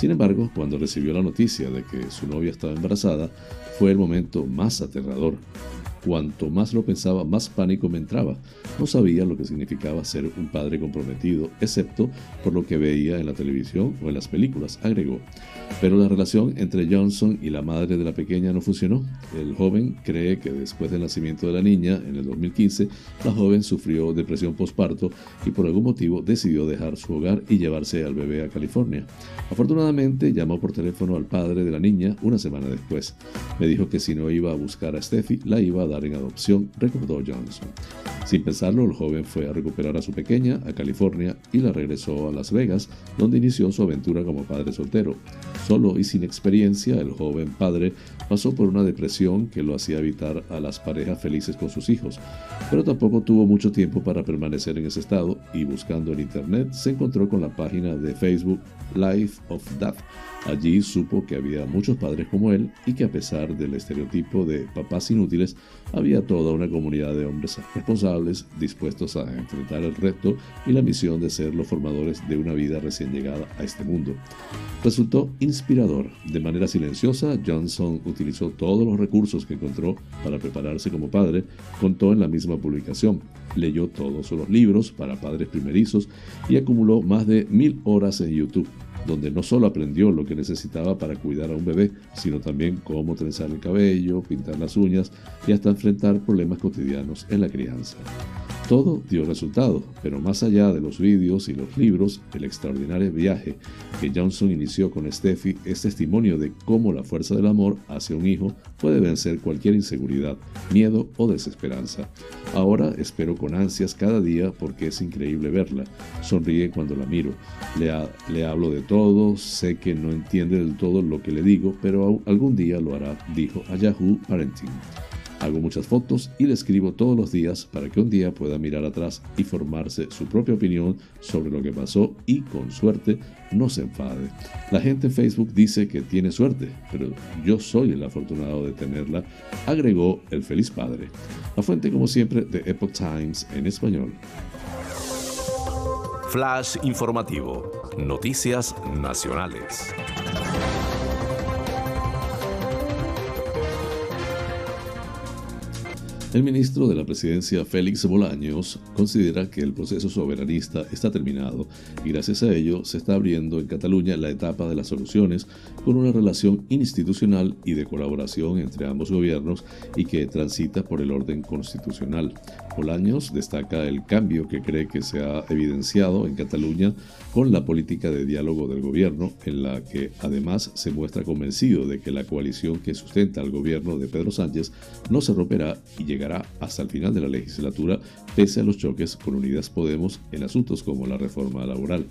Sin embargo, cuando recibió la noticia de que su novia estaba embarazada, fue el momento más aterrador. Cuanto más lo pensaba, más pánico me entraba. No sabía lo que significaba ser un padre comprometido, excepto por lo que veía en la televisión o en las películas, agregó. Pero la relación entre Johnson y la madre de la pequeña no funcionó. El joven cree que después del nacimiento de la niña, en el 2015, la joven sufrió depresión postparto y por algún motivo decidió dejar su hogar y llevarse al bebé a California. Afortunadamente llamó por teléfono al padre de la niña una semana después. Me dijo que si no iba a buscar a Steffi, la iba a dar en adopción, recordó Johnson. Sin pensarlo, el joven fue a recuperar a su pequeña a California y la regresó a Las Vegas, donde inició su aventura como padre soltero. Solo y sin experiencia, el joven padre pasó por una depresión que lo hacía evitar a las parejas felices con sus hijos, pero tampoco tuvo mucho tiempo para permanecer en ese estado y buscando en internet se encontró con la página de Facebook Life of Death Allí supo que había muchos padres como él y que a pesar del estereotipo de papás inútiles, había toda una comunidad de hombres responsables dispuestos a enfrentar el reto y la misión de ser los formadores de una vida recién llegada a este mundo. Resultó inspirador. De manera silenciosa, Johnson utilizó todos los recursos que encontró para prepararse como padre, contó en la misma publicación. Leyó todos los libros para padres primerizos y acumuló más de mil horas en YouTube donde no solo aprendió lo que necesitaba para cuidar a un bebé, sino también cómo trenzar el cabello, pintar las uñas y hasta enfrentar problemas cotidianos en la crianza. Todo dio resultado, pero más allá de los vídeos y los libros, el extraordinario viaje que Johnson inició con Steffi es testimonio de cómo la fuerza del amor hacia un hijo puede vencer cualquier inseguridad, miedo o desesperanza. Ahora espero con ansias cada día porque es increíble verla. Sonríe cuando la miro. Le, hablo de todo, sé que no entiende del todo lo que le digo, pero algún día lo hará, dijo a Yahoo Parenting. Hago muchas fotos y le escribo todos los días para que un día pueda mirar atrás y formarse su propia opinión sobre lo que pasó y con suerte no se enfade. La gente en Facebook dice que tiene suerte, pero yo soy el afortunado de tenerla, agregó el feliz padre. La fuente como siempre de Epoch Times en español. Flash informativo. Noticias nacionales. El ministro de la Presidencia, Félix Bolaños, considera que el proceso soberanista está terminado y gracias a ello se está abriendo en Cataluña la etapa de las soluciones con una relación institucional y de colaboración entre ambos gobiernos y que transita por el orden constitucional. Bolaños destaca el cambio que cree que se ha evidenciado en Cataluña con la política de diálogo del gobierno, en la que además se muestra convencido de que la coalición que sustenta al gobierno de Pedro Sánchez no se romperá y llegará hasta el final de la legislatura, pese a los choques con Unidas Podemos en asuntos como la reforma laboral.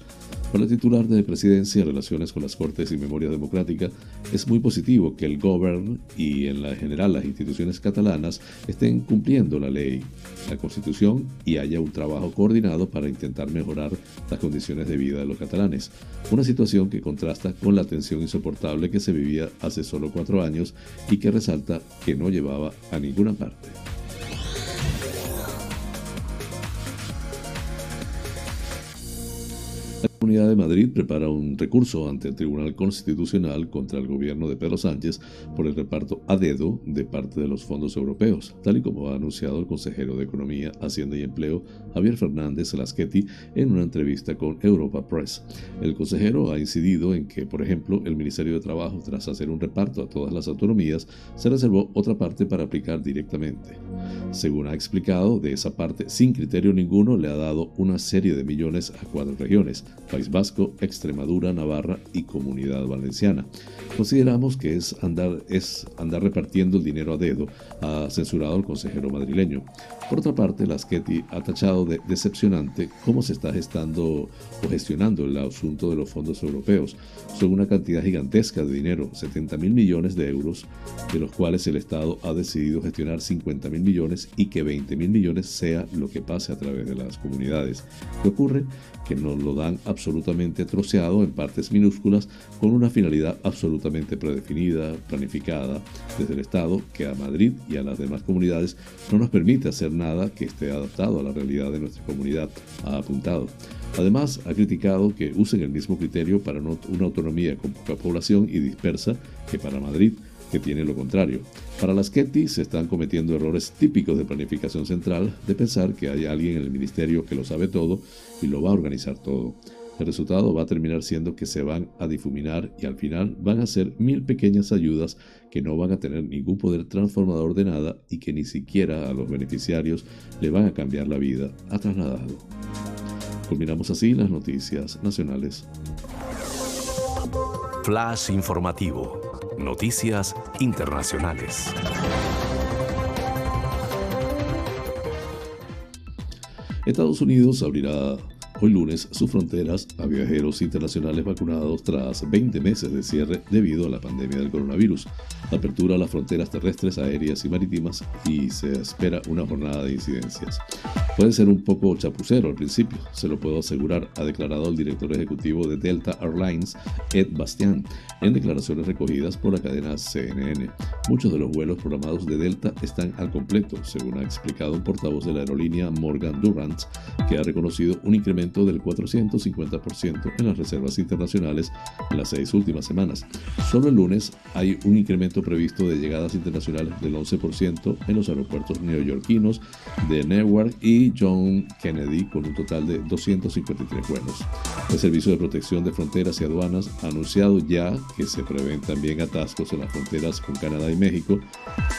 Para el titular de Presidencia Relaciones con las Cortes y Memoria Democrática, es muy positivo que el Govern y en la general las instituciones catalanas estén cumpliendo la ley, la Constitución y haya un trabajo coordinado para intentar mejorar las condiciones de vida de los catalanes. Una situación que contrasta con la tensión insoportable que se vivía hace solo cuatro años y que resalta que no llevaba a ninguna parte. Comunidad de Madrid prepara un recurso ante el Tribunal Constitucional contra el gobierno de Pedro Sánchez por el reparto a dedo de parte de los fondos europeos, tal y como ha anunciado el consejero de Economía, Hacienda y Empleo, Javier Fernández Lasqueti, en una entrevista con Europa Press. El consejero ha incidido en que, por ejemplo, el Ministerio de Trabajo, tras hacer un reparto a todas las autonomías, se reservó otra parte para aplicar directamente. Según ha explicado, de esa parte, sin criterio ninguno, le ha dado una serie de millones a cuatro regiones, Vasco, Extremadura, Navarra y Comunidad Valenciana. Consideramos que es andar, es andar repartiendo el dinero a dedo, ha censurado el consejero madrileño. Por otra parte, Laschetti ha tachado de decepcionante cómo se está gestando o gestionando el asunto de los fondos europeos. Son una cantidad gigantesca de dinero, 70 mil millones de euros, de los cuales el Estado ha decidido gestionar 50 mil millones y que 20 mil millones sea lo que pase a través de las comunidades. ¿Qué ocurre? Que nos lo dan absolutamente troceado en partes minúsculas con una finalidad absolutamente predefinida, planificada desde el Estado, que a Madrid y a las demás comunidades no nos permite hacer nada que esté adaptado a la realidad de nuestra comunidad, ha apuntado. Además, ha criticado que usen el mismo criterio para una autonomía con poca población y dispersa que para Madrid, que tiene lo contrario. Para las Ketty se están cometiendo errores típicos de planificación central, de pensar que hay alguien en el ministerio que lo sabe todo y lo va a organizar todo. El resultado va a terminar siendo que se van a difuminar y al final van a ser mil pequeñas ayudas que no van a tener ningún poder transformador de nada y que ni siquiera a los beneficiarios le van a cambiar la vida, ha trasladado. Culminamos así las noticias nacionales. Flash informativo. Noticias internacionales. Estados Unidos abrirá hoy lunes sus fronteras a viajeros internacionales vacunados tras 20 meses de cierre debido a la pandemia del coronavirus. Apertura a las fronteras terrestres, aéreas y marítimas y se espera una jornada de incidencias. Puede ser un poco chapucero al principio, se lo puedo asegurar, ha declarado el director ejecutivo de Delta Airlines, Ed Bastian, en declaraciones recogidas por la cadena CNN. Muchos de los vuelos programados de Delta están al completo, según ha explicado un portavoz de la aerolínea Morgan Durant, que ha reconocido un incremento del 450% en las reservas internacionales en las seis últimas semanas. Solo el lunes hay un incremento previsto de llegadas internacionales del 11% en los aeropuertos neoyorquinos de Newark y John Kennedy con un total de 253 vuelos. El Servicio de Protección de Fronteras y Aduanas ha anunciado ya que se prevén también atascos en las fronteras con Canadá y México,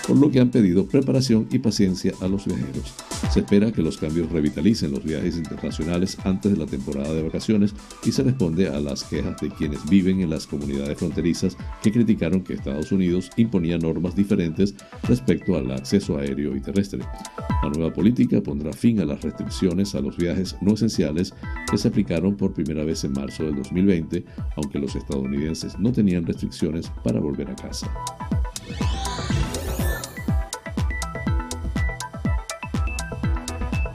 por lo que han pedido preparación y paciencia a los viajeros. Se espera que los cambios revitalicen los viajes internacionales antes de la temporada de vacaciones y se responde a las quejas de quienes viven en las comunidades fronterizas que criticaron que Estados Unidos imponía normas diferentes respecto al acceso aéreo y terrestre. La nueva política pondrá fin a las restricciones a los viajes no esenciales que se aplicaron por primera vez en marzo del 2020, aunque los estadounidenses no tenían restricciones para volver a casa.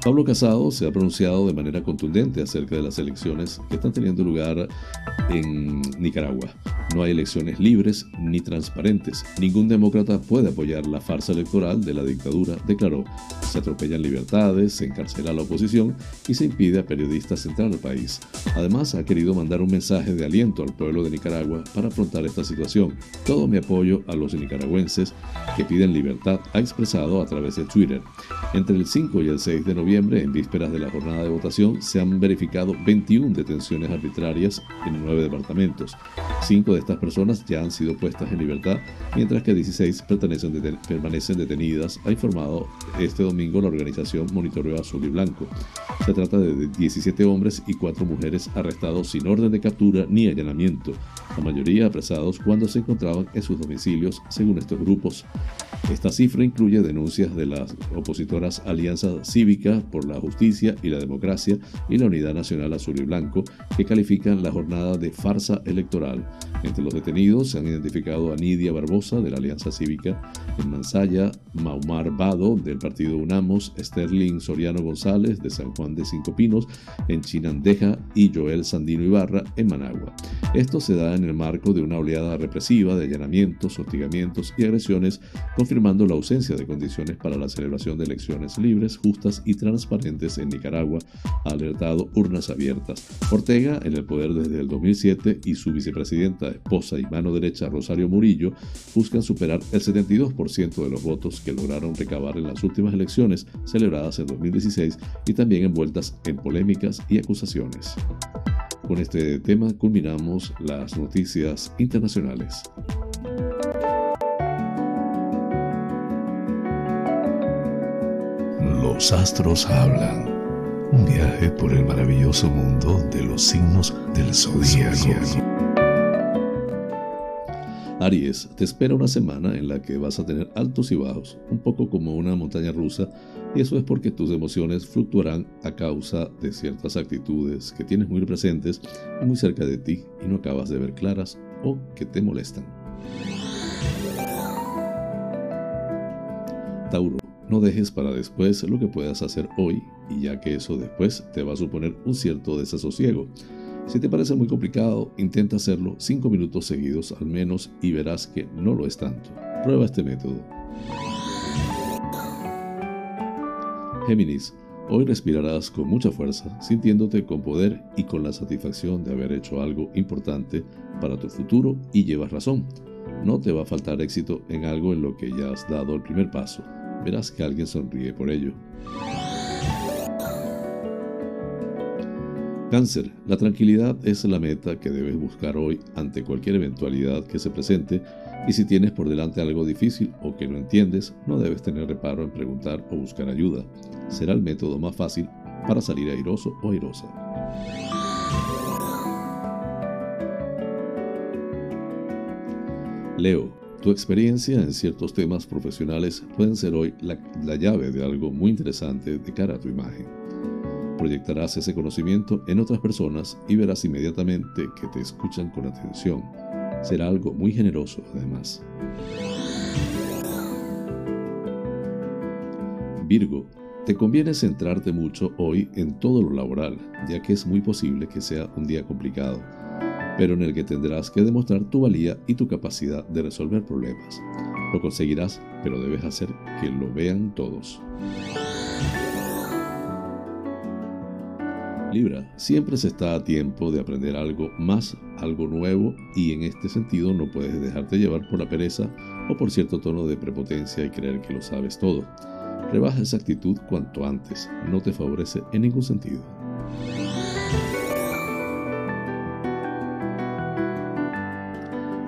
Pablo Casado se ha pronunciado de manera contundente acerca de las elecciones que están teniendo lugar en Nicaragua. No hay elecciones libres ni transparentes. Ningún demócrata puede apoyar la farsa electoral de la dictadura, declaró. Se atropellan libertades, se encarcela a la oposición y se impide a periodistas entrar al país. Además, ha querido mandar un mensaje de aliento al pueblo de Nicaragua para afrontar esta situación. Todo mi apoyo a los nicaragüenses que piden libertad, ha expresado a través de Twitter. Entre el 5 y el 6 de noviembre, en vísperas de la jornada de votación, se han verificado 21 detenciones arbitrarias en nueve departamentos. Cinco de estas personas ya han sido puestas en libertad, mientras que 16 permanecen detenidas, ha informado este domingo la organización Monitoreo Azul y Blanco. Se trata de 17 hombres y 4 mujeres arrestados sin orden de captura ni allanamiento, la mayoría apresados cuando se encontraban en sus domicilios, según estos grupos. Esta cifra incluye denuncias de las opositoras Alianza Cívica por la Justicia y la Democracia y la Unidad Nacional Azul y Blanco, que califican la jornada de farsa electoral. Entre los detenidos se han identificado a Nidia Barbosa, de la Alianza Cívica, en Mansaya, Maumar Vado, del partido UNAMOS, Sterling Soriano González, de San Juan de Cinco Pinos, en Chinandeja, y Joel Sandino Ibarra, en Managua. Esto se da en el marco de una oleada represiva de allanamientos, hostigamientos y agresiones, confirmando la ausencia de condiciones para la celebración de elecciones libres, justas y transparentes en Nicaragua, ha alertado urnas abiertas. Ortega, en el poder desde el 2007, y su vicepresidenta, esposa y mano derecha Rosario Murillo, buscan superar el 72% de los votos que lograron recabar en las últimas elecciones celebradas en 2016 y también envueltas en polémicas y acusaciones. Con este tema culminamos las noticias internacionales. Los astros hablan. Un viaje por el maravilloso mundo de los signos del zodiaco. Aries, te espera una semana en la que vas a tener altos y bajos, un poco como una montaña rusa, y eso es porque tus emociones fluctuarán a causa de ciertas actitudes que tienes muy presentes y muy cerca de ti y no acabas de ver claras o que te molestan. Tauro, no dejes para después lo que puedas hacer hoy, y ya que eso después te va a suponer un cierto desasosiego. Si te parece muy complicado, intenta hacerlo 5 minutos seguidos al menos y verás que no lo es tanto. Prueba este método. Géminis, hoy respirarás con mucha fuerza, sintiéndote con poder y con la satisfacción de haber hecho algo importante para tu futuro y llevas razón. No te va a faltar éxito en algo en lo que ya has dado el primer paso. Verás que alguien sonríe por ello. Cáncer, la tranquilidad es la meta que debes buscar hoy ante cualquier eventualidad que se presente y si tienes por delante algo difícil o que no entiendes, no debes tener reparo en preguntar o buscar ayuda. Será el método más fácil para salir airoso o airosa. Leo, tu experiencia en ciertos temas profesionales pueden ser hoy la, la llave de algo muy interesante de cara a tu imagen. Proyectarás ese conocimiento en otras personas y verás inmediatamente que te escuchan con atención. Será algo muy generoso además. Virgo, te conviene centrarte mucho hoy en todo lo laboral, ya que es muy posible que sea un día complicado, pero en el que tendrás que demostrar tu valía y tu capacidad de resolver problemas. Lo conseguirás, pero debes hacer que lo vean todos. Libra, siempre se está a tiempo de aprender algo más, algo nuevo, y en este sentido no puedes dejarte llevar por la pereza o por cierto tono de prepotencia y creer que lo sabes todo. Rebaja esa actitud cuanto antes, no te favorece en ningún sentido.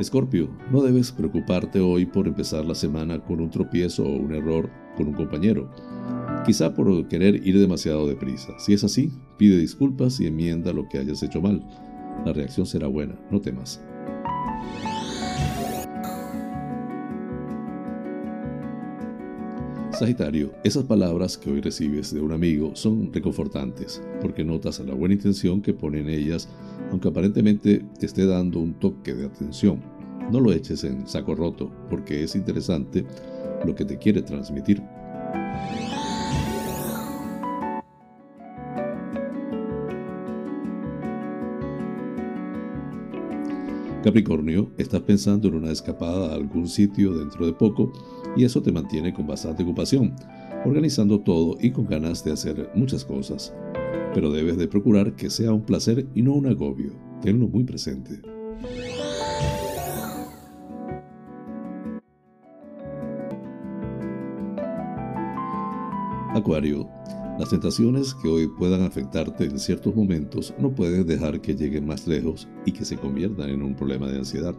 Escorpio, no debes preocuparte hoy por empezar la semana con un tropiezo o un error con un compañero quizá por querer ir demasiado deprisa. Si es así, pide disculpas y enmienda lo que hayas hecho mal. La reacción será buena, no temas. Sagitario, esas palabras que hoy recibes de un amigo son reconfortantes, porque notas la buena intención que pone en ellas, aunque aparentemente te esté dando un toque de atención. No lo eches en saco roto, porque es interesante lo que te quiere transmitir. Capricornio, estás pensando en una escapada a algún sitio dentro de poco y eso te mantiene con bastante ocupación, organizando todo y con ganas de hacer muchas cosas. Pero debes de procurar que sea un placer y no un agobio. Tenlo muy presente. Acuario, las tentaciones que hoy puedan afectarte en ciertos momentos no puedes dejar que lleguen más lejos y que se conviertan en un problema de ansiedad.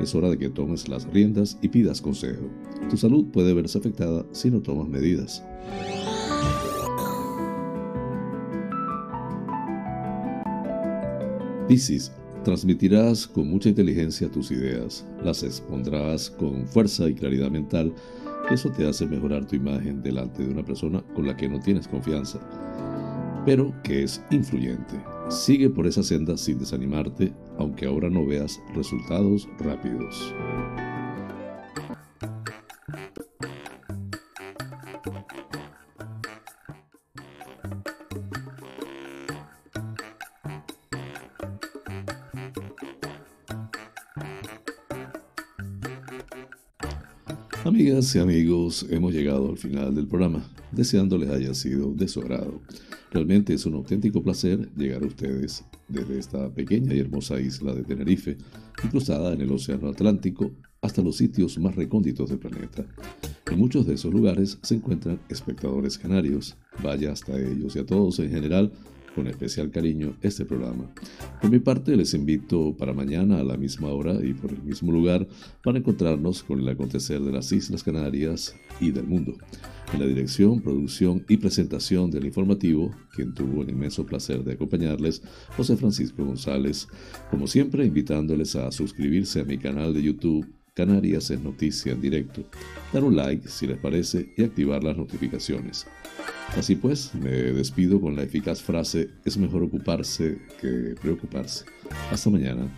Es hora de que tomes las riendas y pidas consejo. Tu salud puede verse afectada si no tomas medidas. Piscis, transmitirás con mucha inteligencia tus ideas, las expondrás con fuerza y claridad mental eso te hace mejorar tu imagen delante de una persona con la que no tienes confianza, pero que es influyente. Sigue por esa senda sin desanimarte, aunque ahora no veas resultados rápidos. Amigas y amigos, hemos llegado al final del programa, deseándoles haya sido de su agrado. Realmente es un auténtico placer llegar a ustedes desde esta pequeña y hermosa isla de Tenerife, incrustada en el Océano Atlántico, hasta los sitios más recónditos del planeta. En muchos de esos lugares se encuentran espectadores canarios. Vaya hasta ellos y a todos en general con especial cariño este programa. Por mi parte, les invito para mañana a la misma hora y por el mismo lugar para encontrarnos con el acontecer de las Islas Canarias y del mundo. En la dirección, producción y presentación del informativo, quien tuvo el inmenso placer de acompañarles, José Francisco González, como siempre invitándoles a suscribirse a mi canal de YouTube Canarias en Noticia en directo, dar un like si les parece y activar las notificaciones. Así pues, me despido con la eficaz frase, es mejor ocuparse que preocuparse. Hasta mañana.